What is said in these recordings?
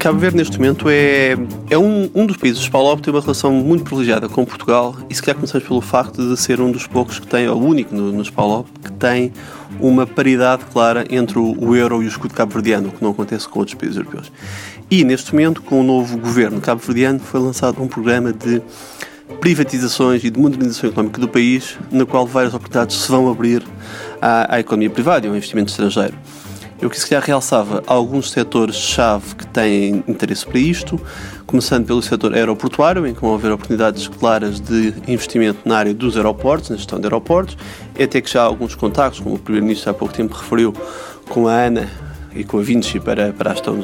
Cabo Verde, neste momento, é, é um, um dos países que tem uma relação muito privilegiada com Portugal e se calhar começamos pelo facto de ser um dos poucos que tem, ou o único no, nos PALOP, que tem uma paridade clara entre o, o euro e o escudo cabo-verdiano, o que não acontece com outros países europeus. E, neste momento, com o novo governo cabo-verdiano, foi lançado um programa de privatizações e de modernização económica do país, na qual várias oportunidades se vão abrir à, à economia privada e ao investimento estrangeiro. Eu que se calhar realçava alguns setores-chave que têm interesse para isto, começando pelo setor aeroportuário, em que vão haver oportunidades claras de investimento na área dos aeroportos, na gestão de aeroportos, e até que já há alguns contactos, como o Primeiro-Ministro há pouco tempo referiu, com a ANA e com a Vinci para, para a gestão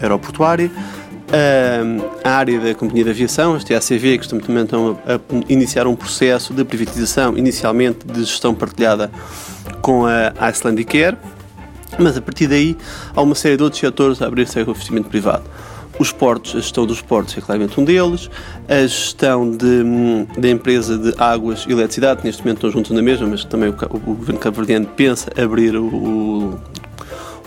aeroportuária. A área da Companhia de Aviação, as TACV, que também estão a iniciar um processo de privatização, inicialmente de gestão partilhada com a Icelandic mas a partir daí há uma série de outros setores a abrir-se ao investimento privado. Os portos, a gestão dos portos é claramente um deles, a gestão de, da empresa de águas e eletricidade, neste momento estão juntos na mesma, mas também o, o governo cabo-verdiano pensa abrir o,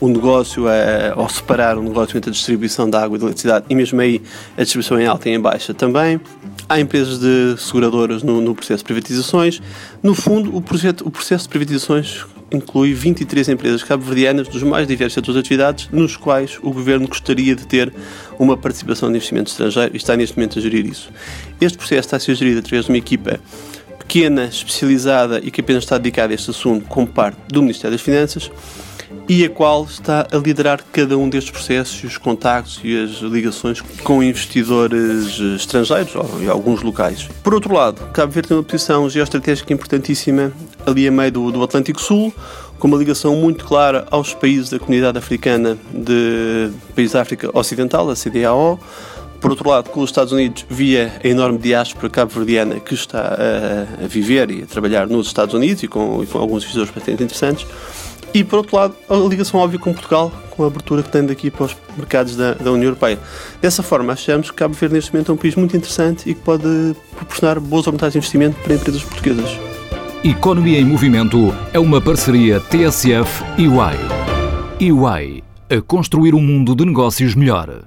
o negócio a, ou separar o negócio entre a distribuição da água e da eletricidade e mesmo aí a distribuição em alta e em baixa também. Há empresas de seguradoras no, no processo de privatizações. No fundo, o, projeto, o processo de privatizações inclui 23 empresas cabo-verdianas dos mais diversos setores de atividades, nos quais o governo gostaria de ter uma participação de investimento estrangeiro e está neste momento a gerir isso. Este processo está a ser gerido através de uma equipa pequena, especializada e que apenas está dedicada a este assunto como parte do Ministério das Finanças e a qual está a liderar cada um destes processos, os contactos e as ligações com investidores estrangeiros ou em alguns locais. Por outro lado, Cabo Verde tem uma posição geoestratégica importantíssima ali a meio do, do Atlântico Sul, com uma ligação muito clara aos países da comunidade africana de países da África Ocidental, a CDAO, por outro lado, com os Estados Unidos, via a enorme diáspora cabo-verdiana que está a, a, viver e a trabalhar nos Estados Unidos e com, e com alguns investidores bastante interessantes. E, por outro lado, a ligação óbvia com Portugal, com a abertura que tem daqui para os mercados da, da União Europeia. Dessa forma, achamos que Cabo Verde, neste momento, é um país muito interessante e que pode proporcionar boas oportunidades de investimento para empresas portuguesas. Economia em Movimento é uma parceria TSF e UAI. UAI, a construir um mundo de negócios melhor.